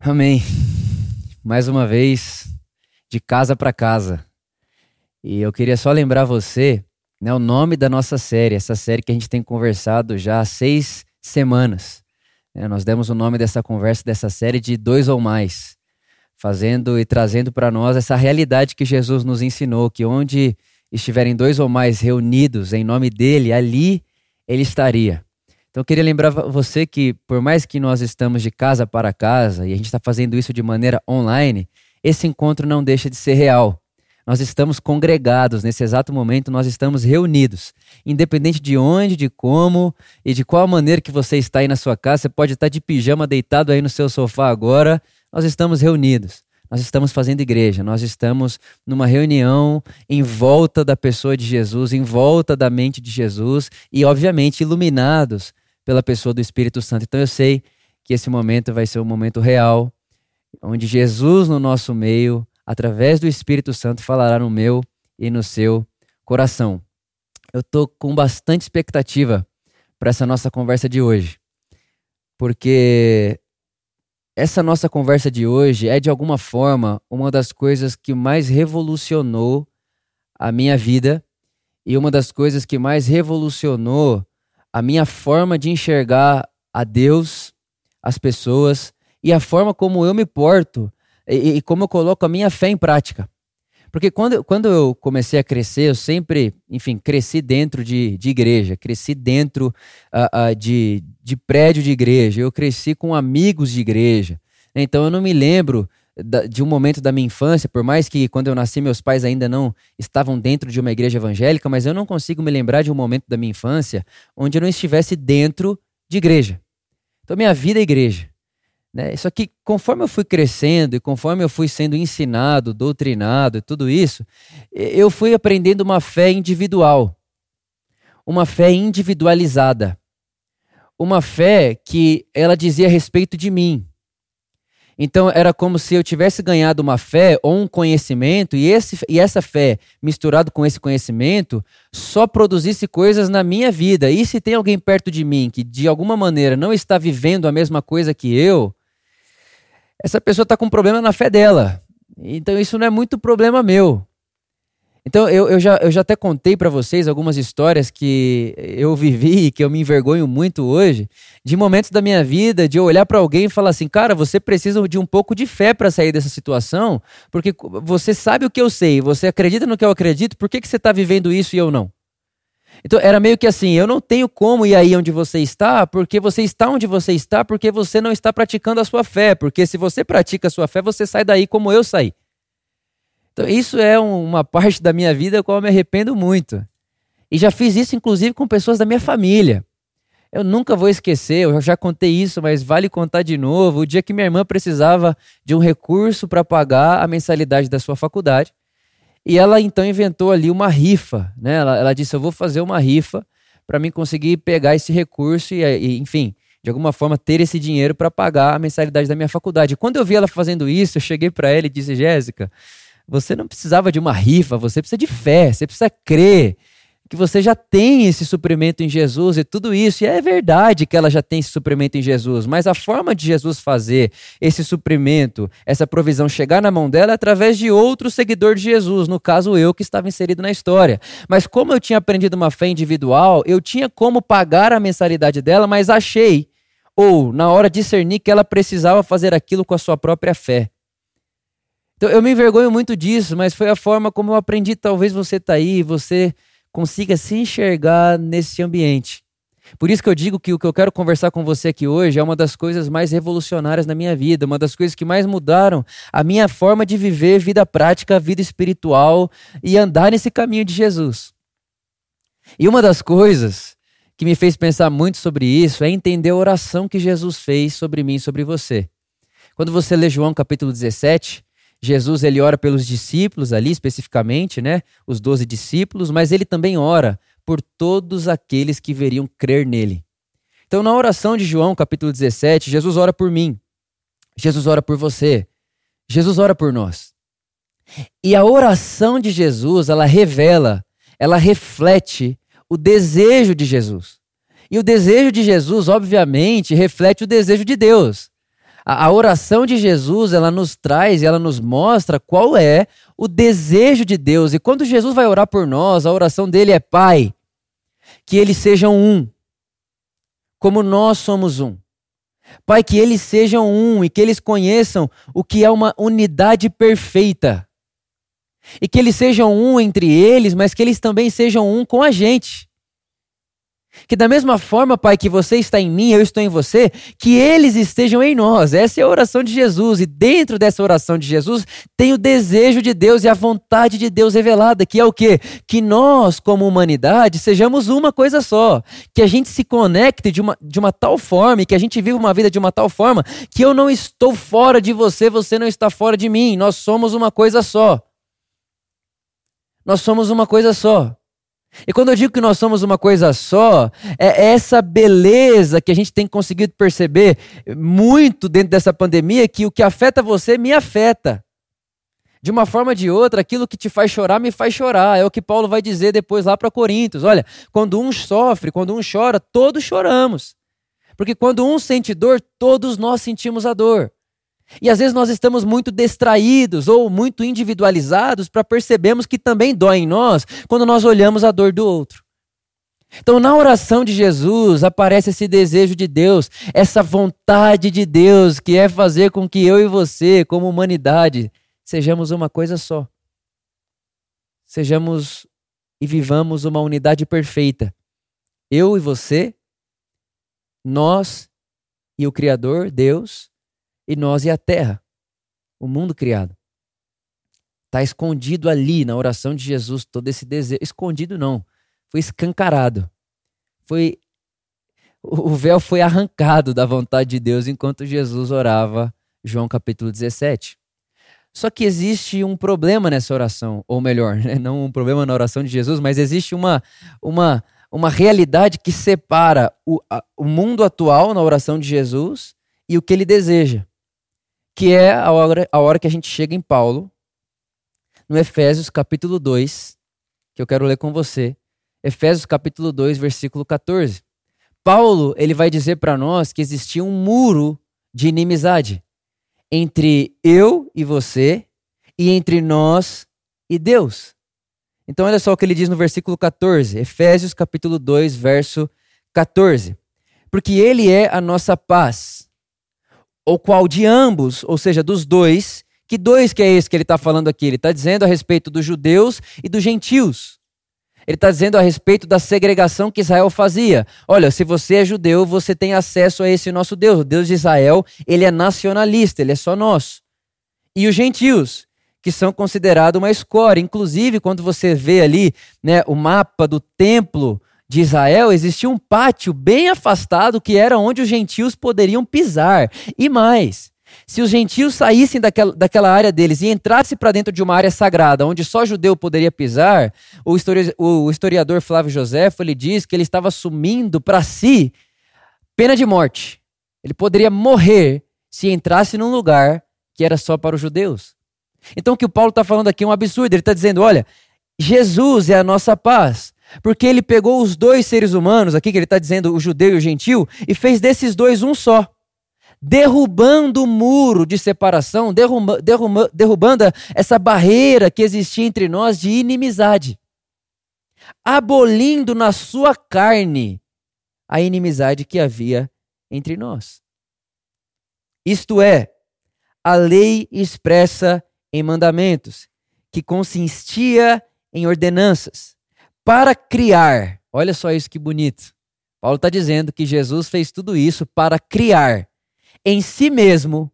Amém. Mais uma vez, de casa para casa. E eu queria só lembrar você, né, o nome da nossa série, essa série que a gente tem conversado já há seis semanas. É, nós demos o nome dessa conversa, dessa série, de Dois ou Mais, fazendo e trazendo para nós essa realidade que Jesus nos ensinou, que onde estiverem dois ou mais reunidos em nome dele, ali ele estaria. Então eu queria lembrar você que, por mais que nós estamos de casa para casa e a gente está fazendo isso de maneira online, esse encontro não deixa de ser real. Nós estamos congregados nesse exato momento, nós estamos reunidos. Independente de onde, de como e de qual maneira que você está aí na sua casa, você pode estar de pijama deitado aí no seu sofá agora, nós estamos reunidos. Nós estamos fazendo igreja, nós estamos numa reunião em volta da pessoa de Jesus, em volta da mente de Jesus e, obviamente, iluminados pela pessoa do Espírito Santo. Então eu sei que esse momento vai ser um momento real, onde Jesus no nosso meio, através do Espírito Santo, falará no meu e no seu coração. Eu estou com bastante expectativa para essa nossa conversa de hoje, porque essa nossa conversa de hoje é, de alguma forma, uma das coisas que mais revolucionou a minha vida e uma das coisas que mais revolucionou a minha forma de enxergar a Deus, as pessoas e a forma como eu me porto e, e como eu coloco a minha fé em prática. Porque quando, quando eu comecei a crescer, eu sempre, enfim, cresci dentro de, de igreja, cresci dentro uh, uh, de, de prédio de igreja, eu cresci com amigos de igreja. Então eu não me lembro de um momento da minha infância, por mais que quando eu nasci meus pais ainda não estavam dentro de uma igreja evangélica, mas eu não consigo me lembrar de um momento da minha infância onde eu não estivesse dentro de igreja. Então minha vida é igreja. Né? Só que conforme eu fui crescendo e conforme eu fui sendo ensinado, doutrinado e tudo isso, eu fui aprendendo uma fé individual, uma fé individualizada, uma fé que ela dizia respeito de mim, então era como se eu tivesse ganhado uma fé ou um conhecimento e, esse, e essa fé misturado com esse conhecimento só produzisse coisas na minha vida. E se tem alguém perto de mim que de alguma maneira não está vivendo a mesma coisa que eu, essa pessoa está com um problema na fé dela. Então isso não é muito problema meu. Então, eu, eu, já, eu já até contei para vocês algumas histórias que eu vivi e que eu me envergonho muito hoje, de momentos da minha vida, de eu olhar para alguém e falar assim: cara, você precisa de um pouco de fé para sair dessa situação, porque você sabe o que eu sei, você acredita no que eu acredito, por que, que você está vivendo isso e eu não? Então, era meio que assim: eu não tenho como ir aí onde você está, porque você está onde você está, porque você não está praticando a sua fé, porque se você pratica a sua fé, você sai daí como eu saí. Então, isso é uma parte da minha vida a eu me arrependo muito. E já fiz isso, inclusive, com pessoas da minha família. Eu nunca vou esquecer, eu já contei isso, mas vale contar de novo. O dia que minha irmã precisava de um recurso para pagar a mensalidade da sua faculdade. E ela então inventou ali uma rifa, né? Ela, ela disse: Eu vou fazer uma rifa para mim conseguir pegar esse recurso e, e, enfim, de alguma forma ter esse dinheiro para pagar a mensalidade da minha faculdade. Quando eu vi ela fazendo isso, eu cheguei para ela e disse: Jéssica, você não precisava de uma rifa, você precisa de fé, você precisa crer que você já tem esse suprimento em Jesus e tudo isso. E é verdade que ela já tem esse suprimento em Jesus, mas a forma de Jesus fazer esse suprimento, essa provisão chegar na mão dela é através de outro seguidor de Jesus, no caso eu que estava inserido na história. Mas como eu tinha aprendido uma fé individual, eu tinha como pagar a mensalidade dela, mas achei ou na hora discernir que ela precisava fazer aquilo com a sua própria fé. Então eu me envergonho muito disso, mas foi a forma como eu aprendi. Talvez você está aí você consiga se enxergar nesse ambiente. Por isso que eu digo que o que eu quero conversar com você aqui hoje é uma das coisas mais revolucionárias na minha vida, uma das coisas que mais mudaram a minha forma de viver vida prática, vida espiritual e andar nesse caminho de Jesus. E uma das coisas que me fez pensar muito sobre isso é entender a oração que Jesus fez sobre mim e sobre você. Quando você lê João capítulo 17, Jesus ele ora pelos discípulos ali especificamente, né? Os doze discípulos, mas ele também ora por todos aqueles que veriam crer nele. Então, na oração de João, capítulo 17, Jesus ora por mim. Jesus ora por você. Jesus ora por nós. E a oração de Jesus, ela revela, ela reflete o desejo de Jesus. E o desejo de Jesus, obviamente, reflete o desejo de Deus. A, oração de Jesus, ela nos traz, ela nos mostra qual é o desejo de Deus. E quando Jesus vai orar por nós, a oração dele é: Pai, que eles sejam um, como nós somos um. Pai, que eles sejam um e que eles conheçam o que é uma unidade perfeita. E que eles sejam um entre eles, mas que eles também sejam um com a gente. Que da mesma forma, Pai, que você está em mim, eu estou em você, que eles estejam em nós. Essa é a oração de Jesus. E dentro dessa oração de Jesus tem o desejo de Deus e a vontade de Deus revelada, que é o quê? Que nós, como humanidade, sejamos uma coisa só. Que a gente se conecte de uma, de uma tal forma e que a gente viva uma vida de uma tal forma que eu não estou fora de você, você não está fora de mim. Nós somos uma coisa só. Nós somos uma coisa só. E quando eu digo que nós somos uma coisa só, é essa beleza que a gente tem conseguido perceber muito dentro dessa pandemia, que o que afeta você me afeta. De uma forma ou de outra, aquilo que te faz chorar me faz chorar. É o que Paulo vai dizer depois lá para Coríntios. Olha, quando um sofre, quando um chora, todos choramos. Porque quando um sente dor, todos nós sentimos a dor. E às vezes nós estamos muito distraídos ou muito individualizados para percebermos que também dói em nós quando nós olhamos a dor do outro. Então, na oração de Jesus, aparece esse desejo de Deus, essa vontade de Deus, que é fazer com que eu e você, como humanidade, sejamos uma coisa só. Sejamos e vivamos uma unidade perfeita. Eu e você, nós e o Criador, Deus, e nós e a terra, o mundo criado. Está escondido ali na oração de Jesus todo esse desejo. Escondido não, foi escancarado. Foi o véu foi arrancado da vontade de Deus enquanto Jesus orava, João capítulo 17. Só que existe um problema nessa oração, ou melhor, né? não um problema na oração de Jesus, mas existe uma, uma, uma realidade que separa o, a, o mundo atual na oração de Jesus e o que ele deseja que é a hora, a hora que a gente chega em Paulo, no Efésios capítulo 2, que eu quero ler com você. Efésios capítulo 2, versículo 14. Paulo, ele vai dizer para nós que existia um muro de inimizade entre eu e você e entre nós e Deus. Então olha só o que ele diz no versículo 14, Efésios capítulo 2, verso 14. Porque ele é a nossa paz ou qual de ambos, ou seja, dos dois. Que dois que é esse que ele está falando aqui? Ele está dizendo a respeito dos judeus e dos gentios. Ele está dizendo a respeito da segregação que Israel fazia. Olha, se você é judeu, você tem acesso a esse nosso Deus. O Deus de Israel, ele é nacionalista, ele é só nosso. E os gentios, que são considerados uma escória. Inclusive, quando você vê ali né, o mapa do templo de Israel existia um pátio bem afastado que era onde os gentios poderiam pisar. E mais, se os gentios saíssem daquela, daquela área deles e entrassem para dentro de uma área sagrada, onde só judeu poderia pisar, o, histori o historiador Flávio José ele diz que ele estava assumindo para si pena de morte. Ele poderia morrer se entrasse num lugar que era só para os judeus. Então o que o Paulo está falando aqui é um absurdo. Ele está dizendo: olha, Jesus é a nossa paz. Porque ele pegou os dois seres humanos, aqui que ele está dizendo o judeu e o gentil, e fez desses dois um só. Derrubando o muro de separação, derruba, derruba, derrubando essa barreira que existia entre nós de inimizade. Abolindo na sua carne a inimizade que havia entre nós. Isto é, a lei expressa em mandamentos, que consistia em ordenanças para criar. Olha só isso que bonito. Paulo está dizendo que Jesus fez tudo isso para criar em si mesmo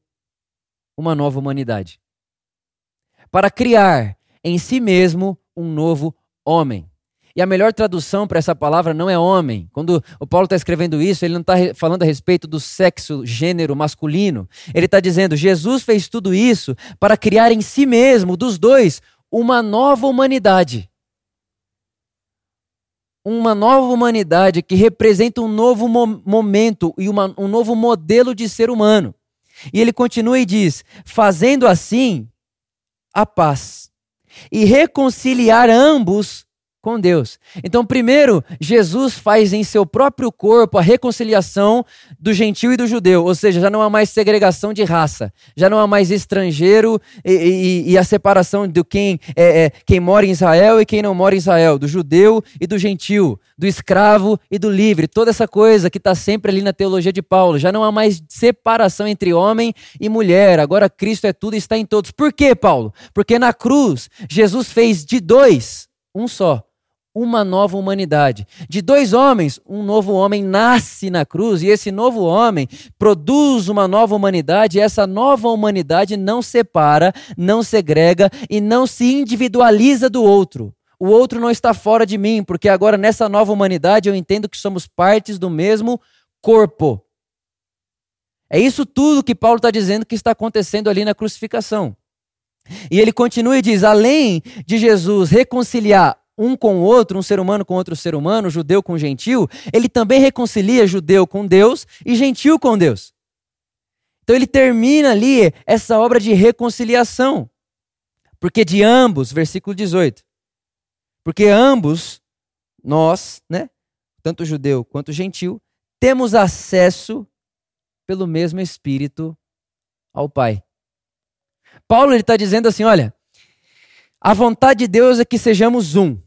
uma nova humanidade. Para criar em si mesmo um novo homem. E a melhor tradução para essa palavra não é homem. Quando o Paulo está escrevendo isso, ele não está falando a respeito do sexo, gênero masculino. Ele está dizendo: Jesus fez tudo isso para criar em si mesmo, dos dois, uma nova humanidade uma nova humanidade que representa um novo mo momento e uma, um novo modelo de ser humano. E ele continua e diz: fazendo assim a paz e reconciliar ambos com Deus. Então, primeiro, Jesus faz em seu próprio corpo a reconciliação do gentil e do judeu, ou seja, já não há mais segregação de raça, já não há mais estrangeiro e, e, e a separação de quem, é, é, quem mora em Israel e quem não mora em Israel, do judeu e do gentil, do escravo e do livre, toda essa coisa que está sempre ali na teologia de Paulo. Já não há mais separação entre homem e mulher, agora Cristo é tudo e está em todos. Por quê, Paulo? Porque na cruz, Jesus fez de dois um só uma nova humanidade. De dois homens, um novo homem nasce na cruz e esse novo homem produz uma nova humanidade. E essa nova humanidade não separa, não segrega e não se individualiza do outro. O outro não está fora de mim, porque agora nessa nova humanidade eu entendo que somos partes do mesmo corpo. É isso tudo que Paulo está dizendo que está acontecendo ali na crucificação. E ele continua e diz: além de Jesus reconciliar um com o outro, um ser humano com outro ser humano, judeu com gentil, ele também reconcilia judeu com Deus e gentil com Deus. Então ele termina ali essa obra de reconciliação. Porque de ambos, versículo 18. Porque ambos, nós, né, tanto judeu quanto gentil, temos acesso pelo mesmo Espírito ao Pai. Paulo está dizendo assim: olha, a vontade de Deus é que sejamos um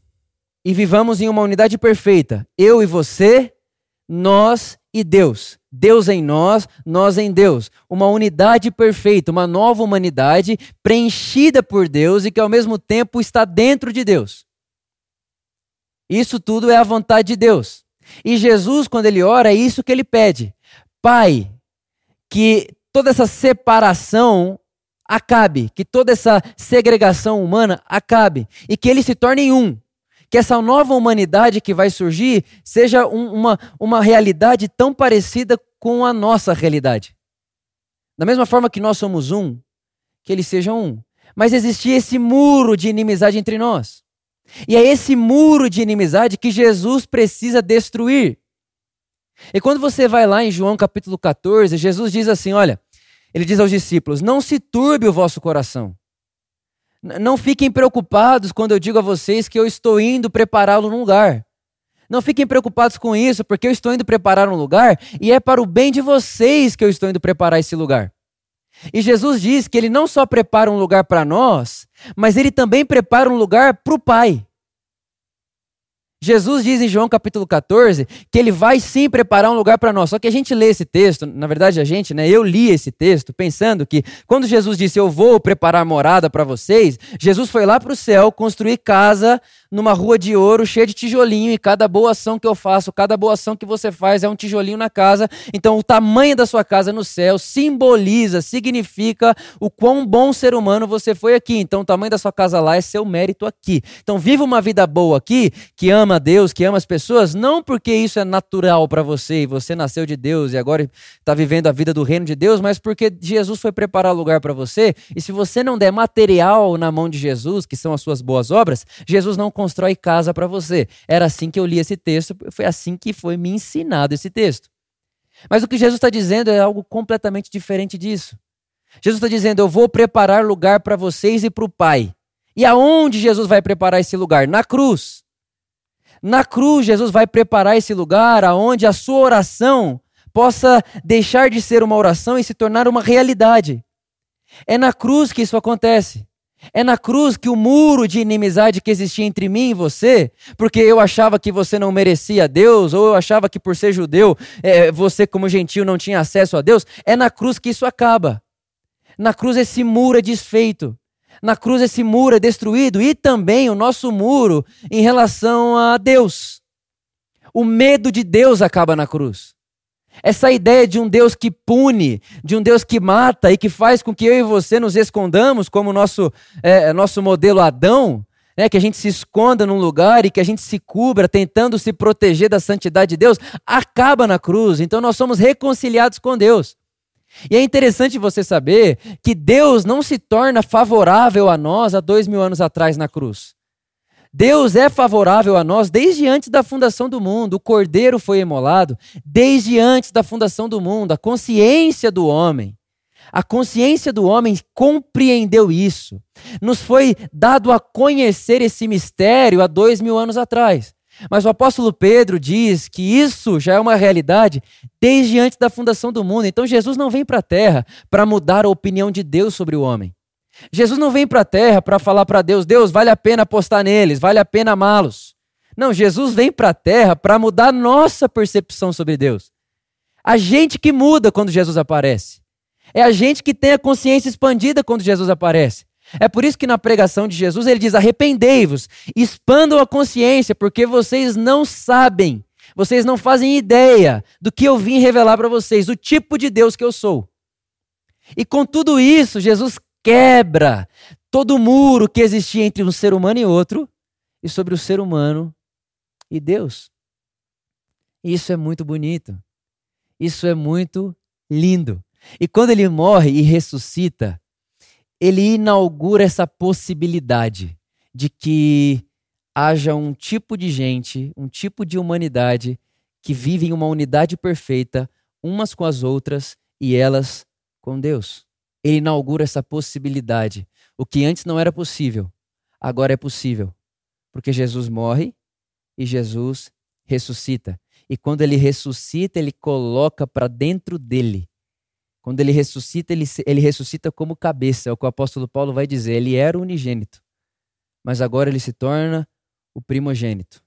e vivamos em uma unidade perfeita. Eu e você, nós e Deus. Deus em nós, nós em Deus. Uma unidade perfeita, uma nova humanidade preenchida por Deus e que ao mesmo tempo está dentro de Deus. Isso tudo é a vontade de Deus. E Jesus, quando ele ora, é isso que ele pede. Pai, que toda essa separação acabe, que toda essa segregação humana acabe e que ele se torne um que essa nova humanidade que vai surgir seja um, uma, uma realidade tão parecida com a nossa realidade. Da mesma forma que nós somos um, que eles sejam um. Mas existia esse muro de inimizade entre nós. E é esse muro de inimizade que Jesus precisa destruir. E quando você vai lá em João capítulo 14, Jesus diz assim: olha, ele diz aos discípulos: não se turbe o vosso coração. Não fiquem preocupados quando eu digo a vocês que eu estou indo prepará-lo num lugar. Não fiquem preocupados com isso, porque eu estou indo preparar um lugar e é para o bem de vocês que eu estou indo preparar esse lugar. E Jesus diz que ele não só prepara um lugar para nós, mas ele também prepara um lugar para o Pai. Jesus diz em João capítulo 14 que ele vai sim preparar um lugar para nós. Só que a gente lê esse texto, na verdade a gente, né? Eu li esse texto pensando que quando Jesus disse eu vou preparar morada para vocês, Jesus foi lá para o céu construir casa numa rua de ouro cheia de tijolinho e cada boa ação que eu faço, cada boa ação que você faz é um tijolinho na casa. Então o tamanho da sua casa no céu simboliza, significa o quão bom ser humano você foi aqui. Então o tamanho da sua casa lá é seu mérito aqui. Então viva uma vida boa aqui, que ama a Deus, que ama as pessoas, não porque isso é natural para você e você nasceu de Deus e agora está vivendo a vida do reino de Deus, mas porque Jesus foi preparar lugar para você. E se você não der material na mão de Jesus, que são as suas boas obras, Jesus não constrói casa para você. Era assim que eu li esse texto, foi assim que foi me ensinado esse texto. Mas o que Jesus está dizendo é algo completamente diferente disso. Jesus está dizendo: Eu vou preparar lugar para vocês e para o Pai. E aonde Jesus vai preparar esse lugar? Na cruz. Na cruz, Jesus vai preparar esse lugar aonde a sua oração possa deixar de ser uma oração e se tornar uma realidade. É na cruz que isso acontece. É na cruz que o muro de inimizade que existia entre mim e você, porque eu achava que você não merecia Deus, ou eu achava que por ser judeu, é, você, como gentil, não tinha acesso a Deus, é na cruz que isso acaba. Na cruz esse muro é desfeito. Na cruz esse muro é destruído e também o nosso muro em relação a Deus. O medo de Deus acaba na cruz. Essa ideia de um Deus que pune, de um Deus que mata e que faz com que eu e você nos escondamos, como nosso, é, nosso modelo Adão, né, que a gente se esconda num lugar e que a gente se cubra tentando se proteger da santidade de Deus, acaba na cruz. Então nós somos reconciliados com Deus. E é interessante você saber que Deus não se torna favorável a nós há dois mil anos atrás na cruz. Deus é favorável a nós desde antes da fundação do mundo. O cordeiro foi emolado desde antes da fundação do mundo. A consciência do homem, A consciência do homem compreendeu isso. Nos foi dado a conhecer esse mistério há dois mil anos atrás. Mas o apóstolo Pedro diz que isso já é uma realidade desde antes da fundação do mundo. Então Jesus não vem para a terra para mudar a opinião de Deus sobre o homem. Jesus não vem para a terra para falar para Deus: Deus, vale a pena apostar neles, vale a pena amá-los. Não, Jesus vem para a terra para mudar nossa percepção sobre Deus. A gente que muda quando Jesus aparece. É a gente que tem a consciência expandida quando Jesus aparece. É por isso que na pregação de Jesus ele diz: arrependei-vos, expandam a consciência, porque vocês não sabem, vocês não fazem ideia do que eu vim revelar para vocês, o tipo de Deus que eu sou. E com tudo isso, Jesus quebra todo o muro que existia entre um ser humano e outro, e sobre o ser humano e Deus. Isso é muito bonito. Isso é muito lindo. E quando ele morre e ressuscita, ele inaugura essa possibilidade de que haja um tipo de gente, um tipo de humanidade que vive em uma unidade perfeita, umas com as outras e elas com Deus. Ele inaugura essa possibilidade. O que antes não era possível, agora é possível. Porque Jesus morre e Jesus ressuscita. E quando ele ressuscita, ele coloca para dentro dele quando ele ressuscita, ele, ele ressuscita como cabeça, é o que o apóstolo Paulo vai dizer. Ele era unigênito, mas agora ele se torna o primogênito,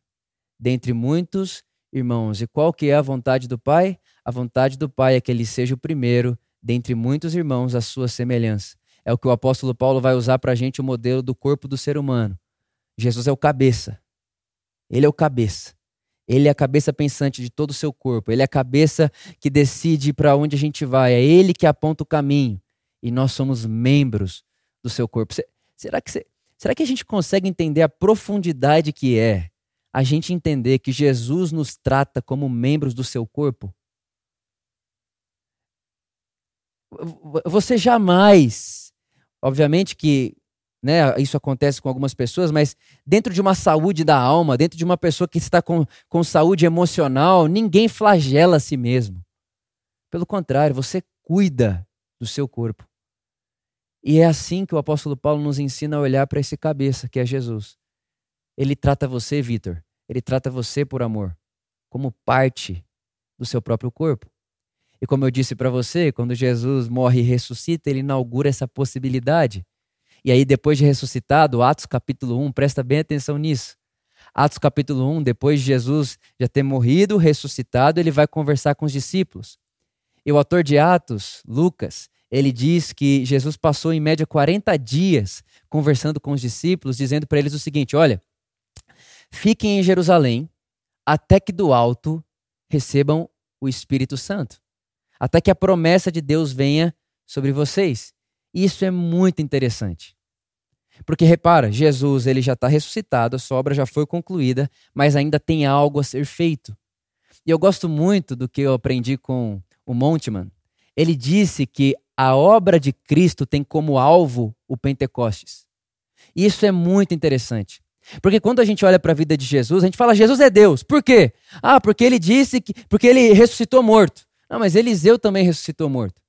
dentre muitos irmãos. E qual que é a vontade do Pai? A vontade do Pai é que ele seja o primeiro dentre muitos irmãos à sua semelhança. É o que o apóstolo Paulo vai usar para a gente o modelo do corpo do ser humano. Jesus é o cabeça. Ele é o cabeça. Ele é a cabeça pensante de todo o seu corpo. Ele é a cabeça que decide para onde a gente vai. É ele que aponta o caminho. E nós somos membros do seu corpo. Será que, será que a gente consegue entender a profundidade que é a gente entender que Jesus nos trata como membros do seu corpo? Você jamais, obviamente que né? Isso acontece com algumas pessoas, mas dentro de uma saúde da alma, dentro de uma pessoa que está com, com saúde emocional, ninguém flagela a si mesmo. Pelo contrário, você cuida do seu corpo. E é assim que o apóstolo Paulo nos ensina a olhar para esse cabeça, que é Jesus. Ele trata você, Vitor, ele trata você por amor, como parte do seu próprio corpo. E como eu disse para você, quando Jesus morre e ressuscita, ele inaugura essa possibilidade e aí, depois de ressuscitado, Atos capítulo 1, presta bem atenção nisso. Atos capítulo 1, depois de Jesus já ter morrido, ressuscitado, ele vai conversar com os discípulos. E o autor de Atos, Lucas, ele diz que Jesus passou em média 40 dias conversando com os discípulos, dizendo para eles o seguinte: olha, fiquem em Jerusalém até que do alto recebam o Espírito Santo, até que a promessa de Deus venha sobre vocês. Isso é muito interessante. Porque repara, Jesus ele já está ressuscitado, a sua obra já foi concluída, mas ainda tem algo a ser feito. E eu gosto muito do que eu aprendi com o Monteman. Ele disse que a obra de Cristo tem como alvo o Pentecostes. E isso é muito interessante. Porque quando a gente olha para a vida de Jesus, a gente fala Jesus é Deus. Por quê? Ah, porque ele disse que porque ele ressuscitou morto. Não, mas Eliseu também ressuscitou morto.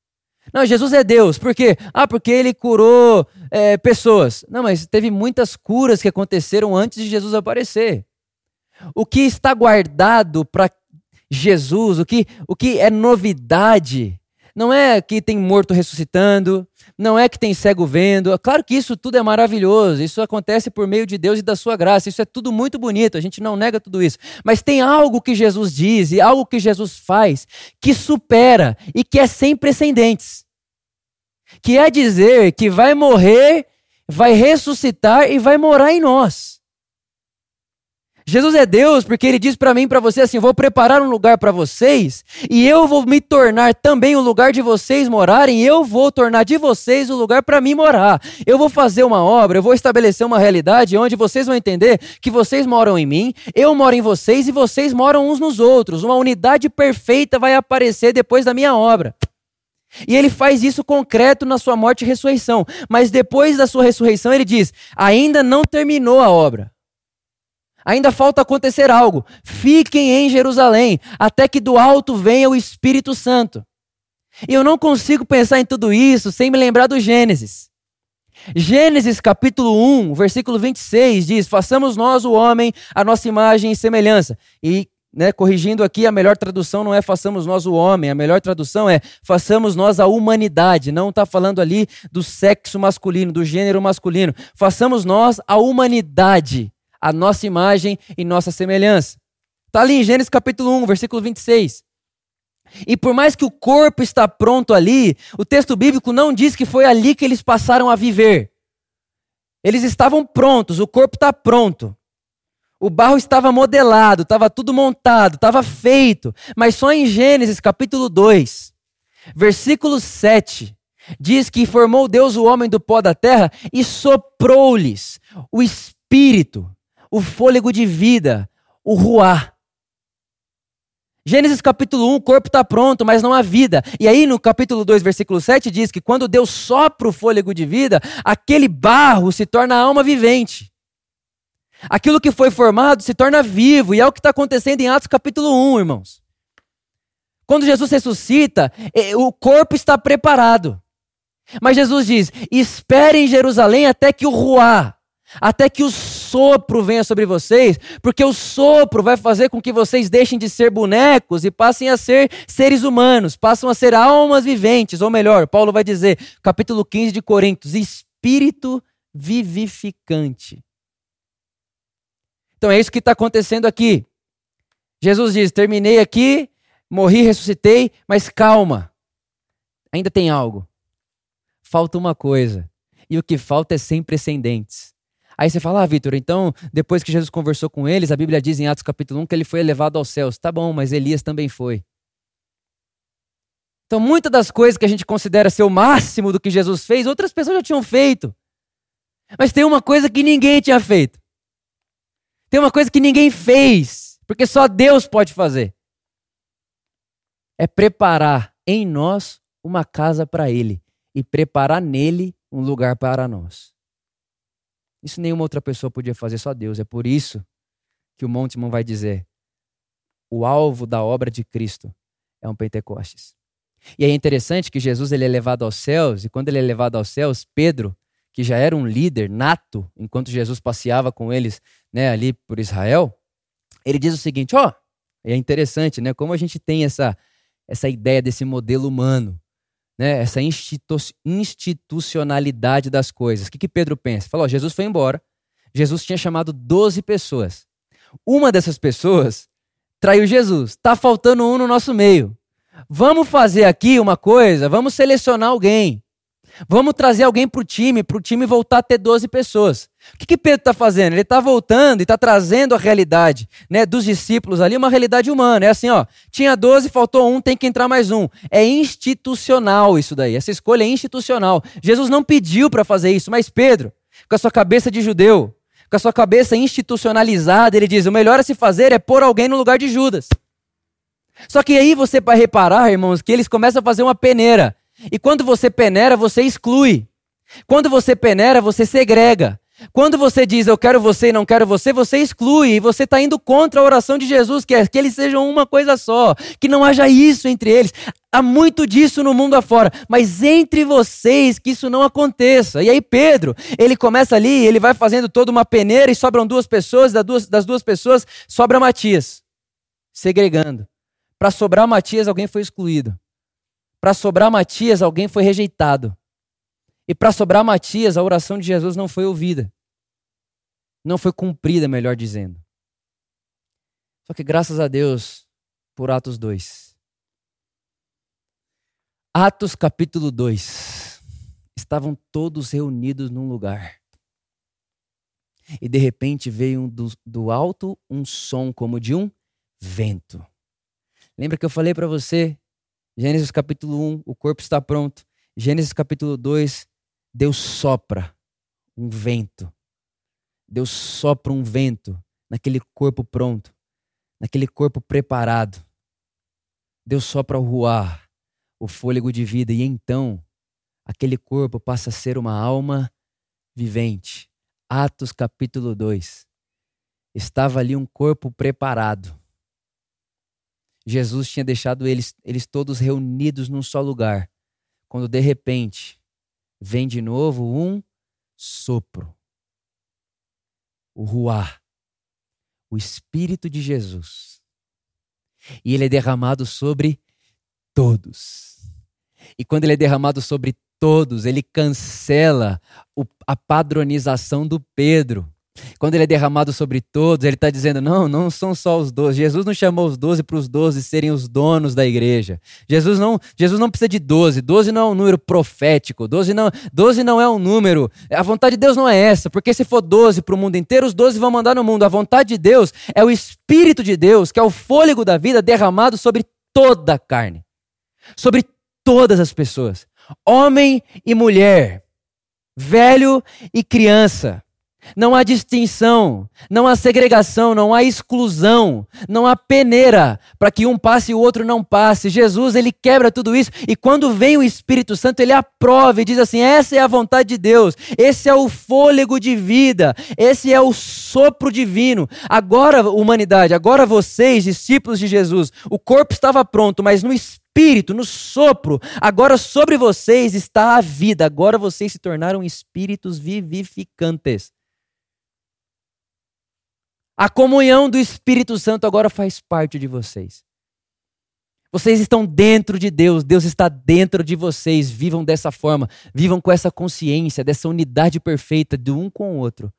Não, Jesus é Deus. Por quê? Ah, porque ele curou é, pessoas. Não, mas teve muitas curas que aconteceram antes de Jesus aparecer. O que está guardado para Jesus, o que, o que é novidade, não é que tem morto ressuscitando, não é que tem cego vendo. Claro que isso tudo é maravilhoso, isso acontece por meio de Deus e da sua graça, isso é tudo muito bonito, a gente não nega tudo isso. Mas tem algo que Jesus diz e algo que Jesus faz que supera e que é sem precedentes. Que é dizer que vai morrer, vai ressuscitar e vai morar em nós. Jesus é Deus porque ele diz para mim, para você assim: vou preparar um lugar para vocês e eu vou me tornar também o lugar de vocês morarem. Eu vou tornar de vocês o lugar para mim morar. Eu vou fazer uma obra, eu vou estabelecer uma realidade onde vocês vão entender que vocês moram em mim, eu moro em vocês e vocês moram uns nos outros. Uma unidade perfeita vai aparecer depois da minha obra. E ele faz isso concreto na sua morte e ressurreição. Mas depois da sua ressurreição, ele diz: ainda não terminou a obra. Ainda falta acontecer algo. Fiquem em Jerusalém, até que do alto venha o Espírito Santo. E eu não consigo pensar em tudo isso sem me lembrar do Gênesis. Gênesis capítulo 1, versículo 26 diz: Façamos nós o homem a nossa imagem e semelhança. E, né, corrigindo aqui, a melhor tradução não é façamos nós o homem, a melhor tradução é façamos nós a humanidade. Não está falando ali do sexo masculino, do gênero masculino. Façamos nós a humanidade, a nossa imagem e nossa semelhança. Está ali em Gênesis capítulo 1, versículo 26. E por mais que o corpo está pronto ali, o texto bíblico não diz que foi ali que eles passaram a viver. Eles estavam prontos, o corpo está pronto. O barro estava modelado, estava tudo montado, estava feito. Mas só em Gênesis capítulo 2, versículo 7, diz que formou Deus o homem do pó da terra e soprou-lhes o espírito, o fôlego de vida, o ruá. Gênesis capítulo 1, o corpo está pronto, mas não há vida. E aí no capítulo 2, versículo 7 diz que quando Deus sopra o fôlego de vida, aquele barro se torna alma vivente. Aquilo que foi formado se torna vivo, e é o que está acontecendo em Atos capítulo 1, irmãos. Quando Jesus ressuscita, o corpo está preparado. Mas Jesus diz: espere em Jerusalém até que o ruá, até que o sopro venha sobre vocês, porque o sopro vai fazer com que vocês deixem de ser bonecos e passem a ser seres humanos, passam a ser almas viventes, ou melhor, Paulo vai dizer, capítulo 15 de Coríntios, espírito vivificante. Então é isso que está acontecendo aqui. Jesus diz: terminei aqui, morri, ressuscitei, mas calma, ainda tem algo. Falta uma coisa. E o que falta é sem precedentes. Aí você fala, ah, Vitor, então depois que Jesus conversou com eles, a Bíblia diz em Atos capítulo 1 que ele foi elevado aos céus. Tá bom, mas Elias também foi. Então, muitas das coisas que a gente considera ser o máximo do que Jesus fez, outras pessoas já tinham feito. Mas tem uma coisa que ninguém tinha feito. Tem uma coisa que ninguém fez, porque só Deus pode fazer. É preparar em nós uma casa para Ele e preparar nele um lugar para nós. Isso nenhuma outra pessoa podia fazer, só Deus. É por isso que o Montemão vai dizer: o alvo da obra de Cristo é um Pentecostes. E é interessante que Jesus ele é levado aos céus, e quando ele é levado aos céus, Pedro, que já era um líder nato, enquanto Jesus passeava com eles né, ali por Israel, ele diz o seguinte: ó, oh, é interessante, né? Como a gente tem essa, essa ideia desse modelo humano né, essa institu institucionalidade das coisas. O que, que Pedro pensa? Falou: Jesus foi embora, Jesus tinha chamado 12 pessoas. Uma dessas pessoas traiu Jesus. Está faltando um no nosso meio. Vamos fazer aqui uma coisa, vamos selecionar alguém. Vamos trazer alguém para o time, para o time voltar a ter 12 pessoas. O que, que Pedro está fazendo? Ele está voltando e está trazendo a realidade né, dos discípulos ali, uma realidade humana. É assim, ó, tinha 12, faltou um, tem que entrar mais um. É institucional isso daí, essa escolha é institucional. Jesus não pediu para fazer isso, mas Pedro, com a sua cabeça de judeu, com a sua cabeça institucionalizada, ele diz: o melhor a se fazer é pôr alguém no lugar de Judas. Só que aí você vai reparar, irmãos, que eles começam a fazer uma peneira. E quando você peneira, você exclui. Quando você peneira, você segrega. Quando você diz eu quero você e não quero você, você exclui e você está indo contra a oração de Jesus, que é que eles sejam uma coisa só, que não haja isso entre eles. Há muito disso no mundo afora, mas entre vocês que isso não aconteça. E aí Pedro, ele começa ali, ele vai fazendo toda uma peneira e sobram duas pessoas, das duas, das duas pessoas sobra Matias, segregando. Para sobrar Matias, alguém foi excluído. Para sobrar Matias, alguém foi rejeitado. E para sobrar Matias, a oração de Jesus não foi ouvida. Não foi cumprida, melhor dizendo. Só que graças a Deus por Atos 2. Atos capítulo 2. Estavam todos reunidos num lugar. E de repente veio do, do alto um som como de um vento. Lembra que eu falei para você Gênesis capítulo 1, o corpo está pronto. Gênesis capítulo 2, Deus sopra um vento. Deus sopra um vento naquele corpo pronto, naquele corpo preparado. Deus sopra o ruar, o fôlego de vida, e então aquele corpo passa a ser uma alma vivente. Atos capítulo 2. Estava ali um corpo preparado. Jesus tinha deixado eles, eles todos reunidos num só lugar, quando de repente vem de novo um sopro. O ruá, o Espírito de Jesus. E ele é derramado sobre todos. E quando ele é derramado sobre todos, ele cancela a padronização do Pedro. Quando ele é derramado sobre todos, ele está dizendo: não, não são só os doze. Jesus não chamou os doze para os doze serem os donos da igreja. Jesus não, Jesus não precisa de doze. Doze não é um número profético. Doze não, doze não é um número. A vontade de Deus não é essa, porque se for doze para o mundo inteiro, os doze vão mandar no mundo. A vontade de Deus é o Espírito de Deus, que é o fôlego da vida derramado sobre toda a carne, sobre todas as pessoas, homem e mulher, velho e criança. Não há distinção, não há segregação, não há exclusão, não há peneira para que um passe e o outro não passe. Jesus, ele quebra tudo isso e quando vem o Espírito Santo, ele aprova e diz assim: essa é a vontade de Deus, esse é o fôlego de vida, esse é o sopro divino. Agora, humanidade, agora vocês, discípulos de Jesus, o corpo estava pronto, mas no Espírito, no sopro, agora sobre vocês está a vida, agora vocês se tornaram espíritos vivificantes. A comunhão do Espírito Santo agora faz parte de vocês. Vocês estão dentro de Deus, Deus está dentro de vocês. Vivam dessa forma, vivam com essa consciência, dessa unidade perfeita do um com o outro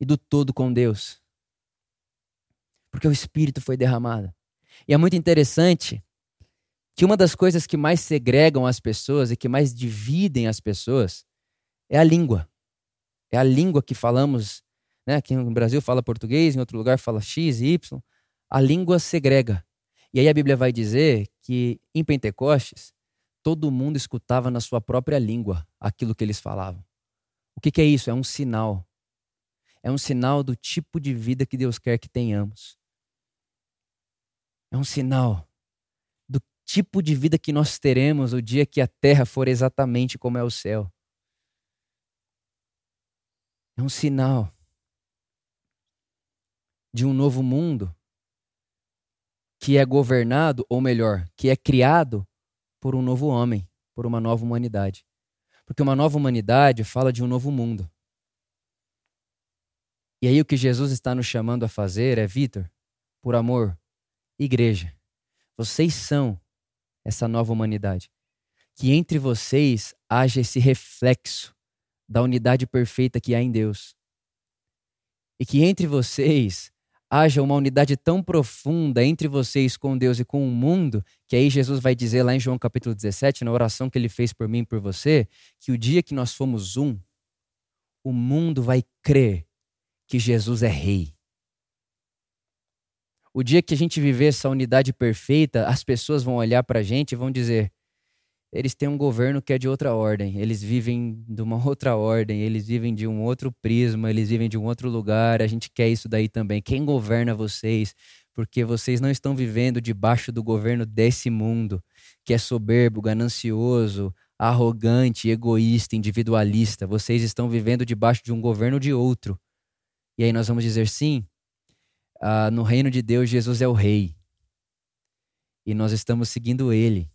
e do todo com Deus. Porque o Espírito foi derramado. E é muito interessante que uma das coisas que mais segregam as pessoas e que mais dividem as pessoas é a língua. É a língua que falamos né? Aqui no Brasil fala português, em outro lugar fala X Y. A língua segrega. E aí a Bíblia vai dizer que em Pentecostes, todo mundo escutava na sua própria língua aquilo que eles falavam. O que, que é isso? É um sinal. É um sinal do tipo de vida que Deus quer que tenhamos. É um sinal do tipo de vida que nós teremos o dia que a terra for exatamente como é o céu. É um sinal de um novo mundo que é governado, ou melhor, que é criado por um novo homem, por uma nova humanidade. Porque uma nova humanidade fala de um novo mundo. E aí o que Jesus está nos chamando a fazer é, Vitor, por amor, igreja, vocês são essa nova humanidade. Que entre vocês haja esse reflexo da unidade perfeita que há em Deus. E que entre vocês haja uma unidade tão profunda entre vocês com Deus e com o mundo, que aí Jesus vai dizer lá em João capítulo 17, na oração que ele fez por mim e por você, que o dia que nós fomos um, o mundo vai crer que Jesus é rei. O dia que a gente viver essa unidade perfeita, as pessoas vão olhar para a gente e vão dizer: eles têm um governo que é de outra ordem, eles vivem de uma outra ordem, eles vivem de um outro prisma, eles vivem de um outro lugar, a gente quer isso daí também. Quem governa vocês? Porque vocês não estão vivendo debaixo do governo desse mundo, que é soberbo, ganancioso, arrogante, egoísta, individualista. Vocês estão vivendo debaixo de um governo de outro. E aí nós vamos dizer sim, ah, no reino de Deus, Jesus é o rei. E nós estamos seguindo ele.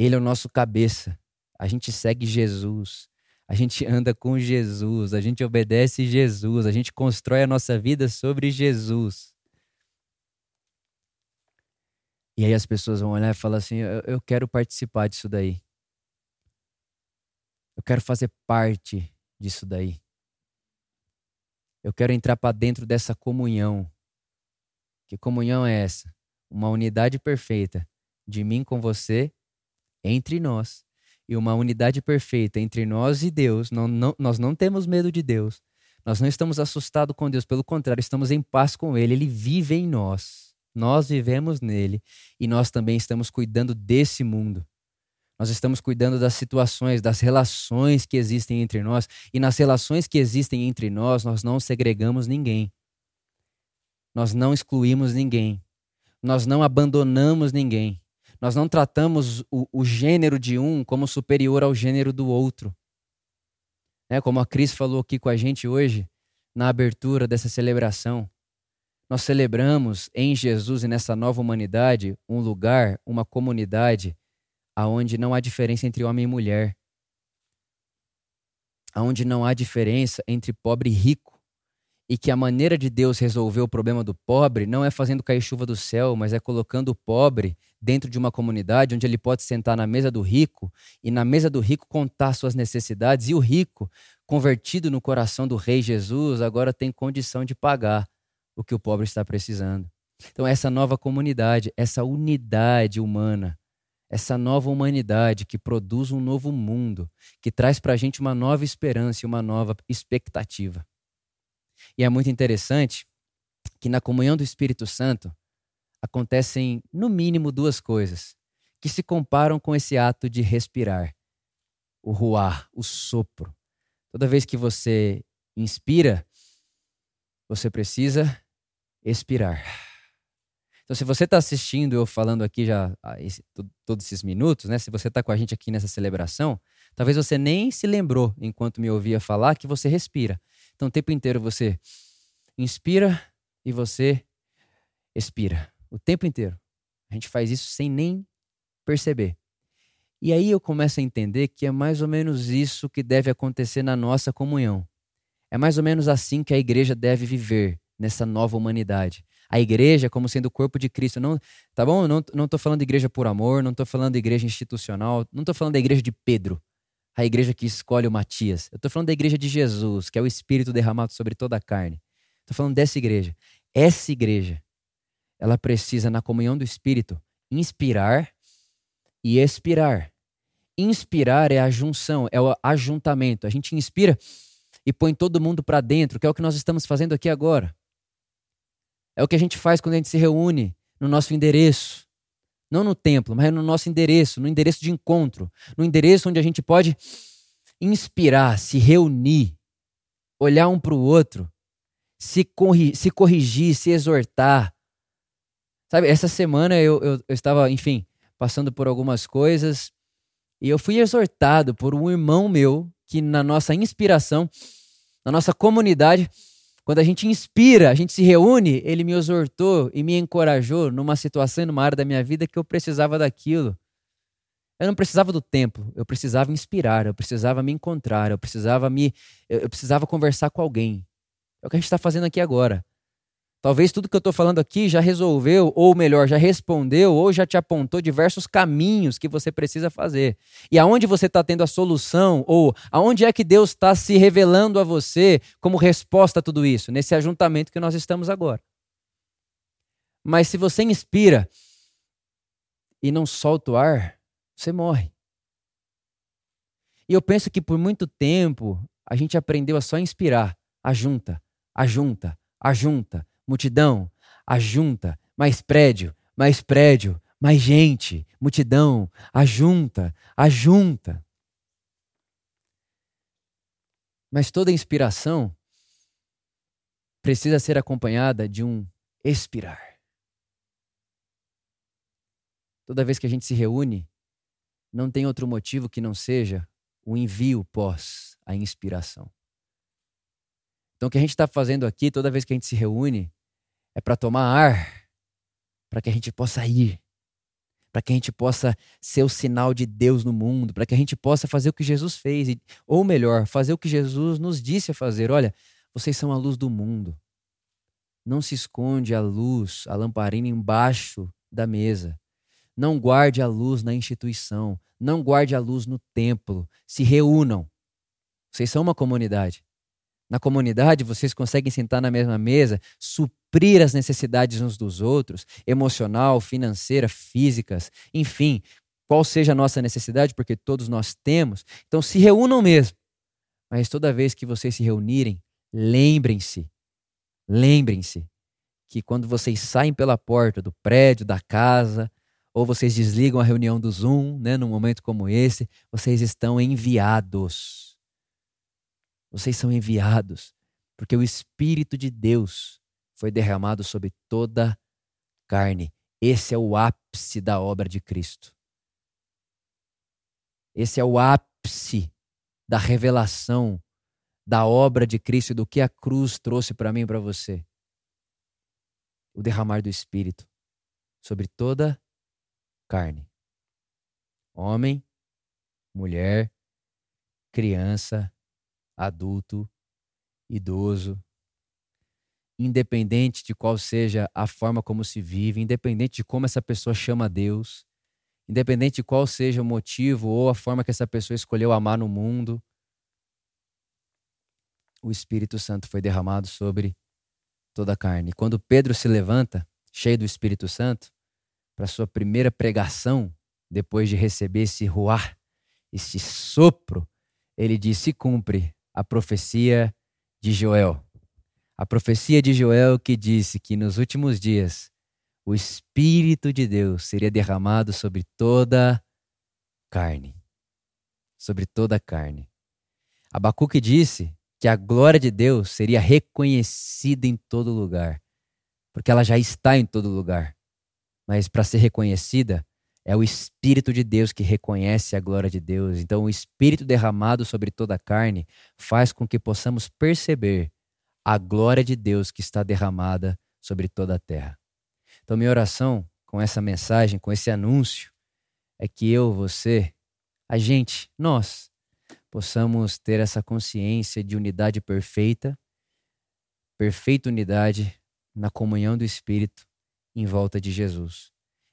Ele é o nosso cabeça. A gente segue Jesus. A gente anda com Jesus. A gente obedece Jesus. A gente constrói a nossa vida sobre Jesus. E aí as pessoas vão olhar e falar assim: eu, eu quero participar disso daí. Eu quero fazer parte disso daí. Eu quero entrar para dentro dessa comunhão. Que comunhão é essa? Uma unidade perfeita de mim com você entre nós e uma unidade perfeita entre nós e Deus, não, não, nós não temos medo de Deus. Nós não estamos assustados com Deus, pelo contrário, estamos em paz com Ele. Ele vive em nós. Nós vivemos nele e nós também estamos cuidando desse mundo. Nós estamos cuidando das situações, das relações que existem entre nós. E nas relações que existem entre nós, nós não segregamos ninguém. Nós não excluímos ninguém. Nós não abandonamos ninguém. Nós não tratamos o, o gênero de um como superior ao gênero do outro. É, como a Cris falou aqui com a gente hoje, na abertura dessa celebração. nós celebramos em Jesus e nessa nova humanidade um lugar, uma comunidade aonde não há diferença entre homem e mulher. Aonde não há diferença entre pobre e rico. E que a maneira de Deus resolver o problema do pobre não é fazendo cair chuva do céu, mas é colocando o pobre dentro de uma comunidade onde ele pode sentar na mesa do rico e na mesa do rico contar suas necessidades e o rico, convertido no coração do rei Jesus, agora tem condição de pagar o que o pobre está precisando. Então, essa nova comunidade, essa unidade humana, essa nova humanidade que produz um novo mundo, que traz para a gente uma nova esperança e uma nova expectativa. E é muito interessante que na comunhão do Espírito Santo acontecem, no mínimo, duas coisas que se comparam com esse ato de respirar, o ruar, o sopro. Toda vez que você inspira, você precisa expirar. Então, se você está assistindo eu falando aqui já esse, todos esses minutos, né? Se você está com a gente aqui nessa celebração, talvez você nem se lembrou enquanto me ouvia falar que você respira. Então, o tempo inteiro você inspira e você expira. O tempo inteiro. A gente faz isso sem nem perceber. E aí eu começo a entender que é mais ou menos isso que deve acontecer na nossa comunhão. É mais ou menos assim que a igreja deve viver nessa nova humanidade. A igreja como sendo o corpo de Cristo. Não, tá bom? Não, não tô falando de igreja por amor, não tô falando de igreja institucional, não tô falando da igreja de Pedro, a igreja que escolhe o Matias. Eu tô falando da igreja de Jesus, que é o Espírito derramado sobre toda a carne. Tô falando dessa igreja. Essa igreja, ela precisa, na comunhão do Espírito, inspirar e expirar. Inspirar é a junção, é o ajuntamento. A gente inspira e põe todo mundo para dentro, que é o que nós estamos fazendo aqui agora. É o que a gente faz quando a gente se reúne no nosso endereço. Não no templo, mas no nosso endereço, no endereço de encontro, no endereço onde a gente pode inspirar, se reunir, olhar um para o outro, se, corri se corrigir, se exortar. Sabe, essa semana eu, eu, eu estava, enfim, passando por algumas coisas e eu fui exortado por um irmão meu que, na nossa inspiração, na nossa comunidade, quando a gente inspira, a gente se reúne, ele me exortou e me encorajou numa situação, numa área da minha vida que eu precisava daquilo. Eu não precisava do templo, eu precisava inspirar, eu precisava me encontrar, eu precisava me, eu precisava conversar com alguém. É o que a gente está fazendo aqui agora. Talvez tudo que eu estou falando aqui já resolveu, ou melhor, já respondeu, ou já te apontou diversos caminhos que você precisa fazer. E aonde você está tendo a solução, ou aonde é que Deus está se revelando a você como resposta a tudo isso? Nesse ajuntamento que nós estamos agora. Mas se você inspira e não solta o ar, você morre. E eu penso que por muito tempo a gente aprendeu a só inspirar, a junta, a junta, a junta multidão, ajunta, mais prédio, mais prédio, mais gente, multidão, ajunta, ajunta. Mas toda inspiração precisa ser acompanhada de um expirar. Toda vez que a gente se reúne, não tem outro motivo que não seja o envio pós a inspiração. Então, o que a gente está fazendo aqui, toda vez que a gente se reúne, é para tomar ar, para que a gente possa ir, para que a gente possa ser o sinal de Deus no mundo, para que a gente possa fazer o que Jesus fez, ou melhor, fazer o que Jesus nos disse a fazer. Olha, vocês são a luz do mundo. Não se esconde a luz, a lamparina embaixo da mesa. Não guarde a luz na instituição. Não guarde a luz no templo. Se reúnam. Vocês são uma comunidade. Na comunidade, vocês conseguem sentar na mesma mesa, suprir as necessidades uns dos outros, emocional, financeira, físicas, enfim, qual seja a nossa necessidade, porque todos nós temos. Então se reúnam mesmo. Mas toda vez que vocês se reunirem, lembrem-se, lembrem-se que quando vocês saem pela porta do prédio, da casa, ou vocês desligam a reunião do Zoom, né, num momento como esse, vocês estão enviados vocês são enviados, porque o Espírito de Deus foi derramado sobre toda carne. Esse é o ápice da obra de Cristo. Esse é o ápice da revelação da obra de Cristo e do que a cruz trouxe para mim e para você. o derramar do Espírito sobre toda carne. Homem, mulher, criança, adulto, idoso, independente de qual seja a forma como se vive, independente de como essa pessoa chama a Deus, independente de qual seja o motivo ou a forma que essa pessoa escolheu amar no mundo, o Espírito Santo foi derramado sobre toda a carne. Quando Pedro se levanta, cheio do Espírito Santo, para sua primeira pregação, depois de receber esse ruar, esse sopro, ele disse: cumpre a profecia de Joel. A profecia de Joel que disse que nos últimos dias o Espírito de Deus seria derramado sobre toda carne. Sobre toda carne. Abacuque disse que a glória de Deus seria reconhecida em todo lugar, porque ela já está em todo lugar. Mas para ser reconhecida, é o Espírito de Deus que reconhece a glória de Deus. Então, o Espírito derramado sobre toda a carne faz com que possamos perceber a glória de Deus que está derramada sobre toda a terra. Então, minha oração com essa mensagem, com esse anúncio, é que eu, você, a gente, nós, possamos ter essa consciência de unidade perfeita, perfeita unidade na comunhão do Espírito em volta de Jesus.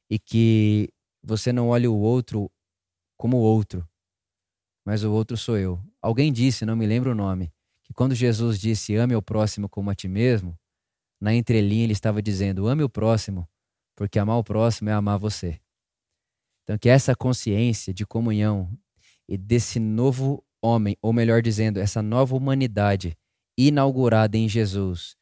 E que você não olhe o outro como o outro, mas o outro sou eu. Alguém disse, não me lembro o nome, que quando Jesus disse ame o próximo como a ti mesmo, na entrelinha ele estava dizendo ame o próximo, porque amar o próximo é amar você. Então que essa consciência de comunhão e desse novo homem, ou melhor dizendo, essa nova humanidade inaugurada em Jesus,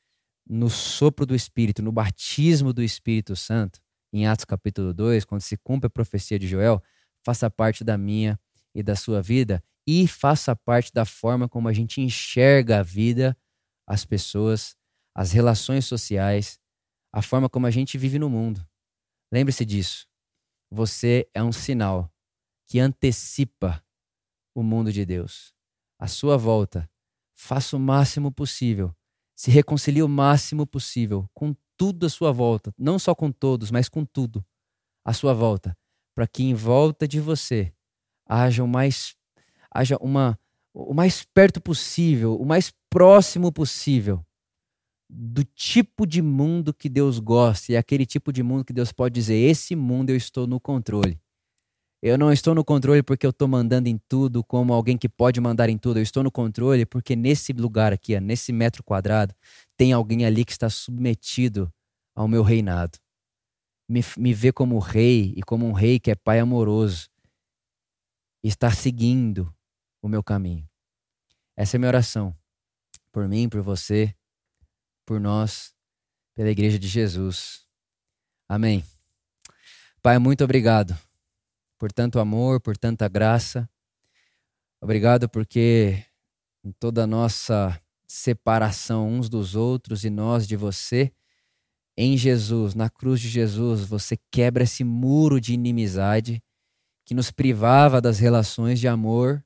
no sopro do Espírito, no batismo do Espírito Santo, em Atos capítulo 2, quando se cumpre a profecia de Joel, faça parte da minha e da sua vida e faça parte da forma como a gente enxerga a vida, as pessoas, as relações sociais, a forma como a gente vive no mundo. Lembre-se disso. Você é um sinal que antecipa o mundo de Deus. A sua volta, faça o máximo possível. Se reconcilie o máximo possível com tudo à sua volta, não só com todos, mas com tudo à sua volta, para que em volta de você haja o mais haja uma o mais perto possível, o mais próximo possível do tipo de mundo que Deus gosta e aquele tipo de mundo que Deus pode dizer: esse mundo eu estou no controle. Eu não estou no controle porque eu estou mandando em tudo como alguém que pode mandar em tudo. Eu estou no controle porque nesse lugar aqui, nesse metro quadrado, tem alguém ali que está submetido ao meu reinado. Me, me vê como rei e como um rei que é pai amoroso. E está seguindo o meu caminho. Essa é a minha oração. Por mim, por você, por nós, pela Igreja de Jesus. Amém. Pai, muito obrigado por tanto amor, por tanta graça. Obrigado porque em toda a nossa separação uns dos outros e nós de você, em Jesus, na cruz de Jesus, você quebra esse muro de inimizade que nos privava das relações de amor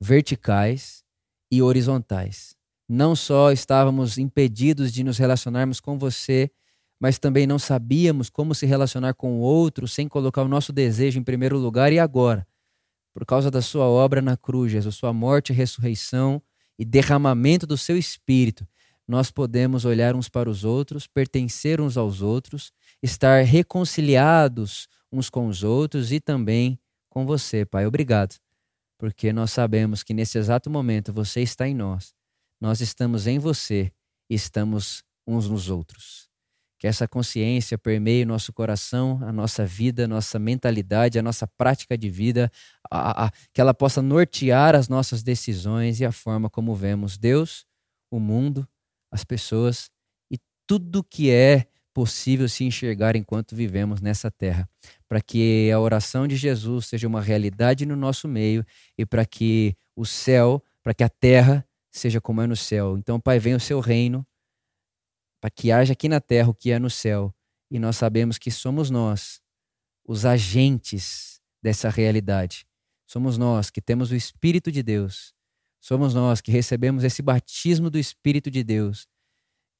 verticais e horizontais. Não só estávamos impedidos de nos relacionarmos com você mas também não sabíamos como se relacionar com o outro sem colocar o nosso desejo em primeiro lugar e agora, por causa da sua obra na cruz, Jesus, sua morte, ressurreição e derramamento do seu espírito, nós podemos olhar uns para os outros, pertencer uns aos outros, estar reconciliados uns com os outros e também com você, Pai. Obrigado, porque nós sabemos que nesse exato momento você está em nós, nós estamos em você e estamos uns nos outros. Que essa consciência permeie o nosso coração, a nossa vida, a nossa mentalidade, a nossa prática de vida, a, a, que ela possa nortear as nossas decisões e a forma como vemos Deus, o mundo, as pessoas e tudo que é possível se enxergar enquanto vivemos nessa terra. Para que a oração de Jesus seja uma realidade no nosso meio e para que o céu, para que a terra seja como é no céu. Então, Pai, venha o seu reino para que haja aqui na terra o que é no céu. E nós sabemos que somos nós os agentes dessa realidade. Somos nós que temos o Espírito de Deus. Somos nós que recebemos esse batismo do Espírito de Deus,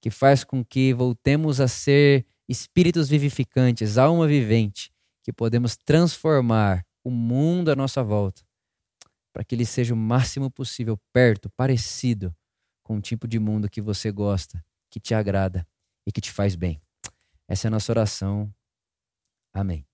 que faz com que voltemos a ser espíritos vivificantes, alma vivente, que podemos transformar o mundo à nossa volta, para que ele seja o máximo possível perto, parecido com o tipo de mundo que você gosta, que te agrada e que te faz bem. Essa é a nossa oração. Amém.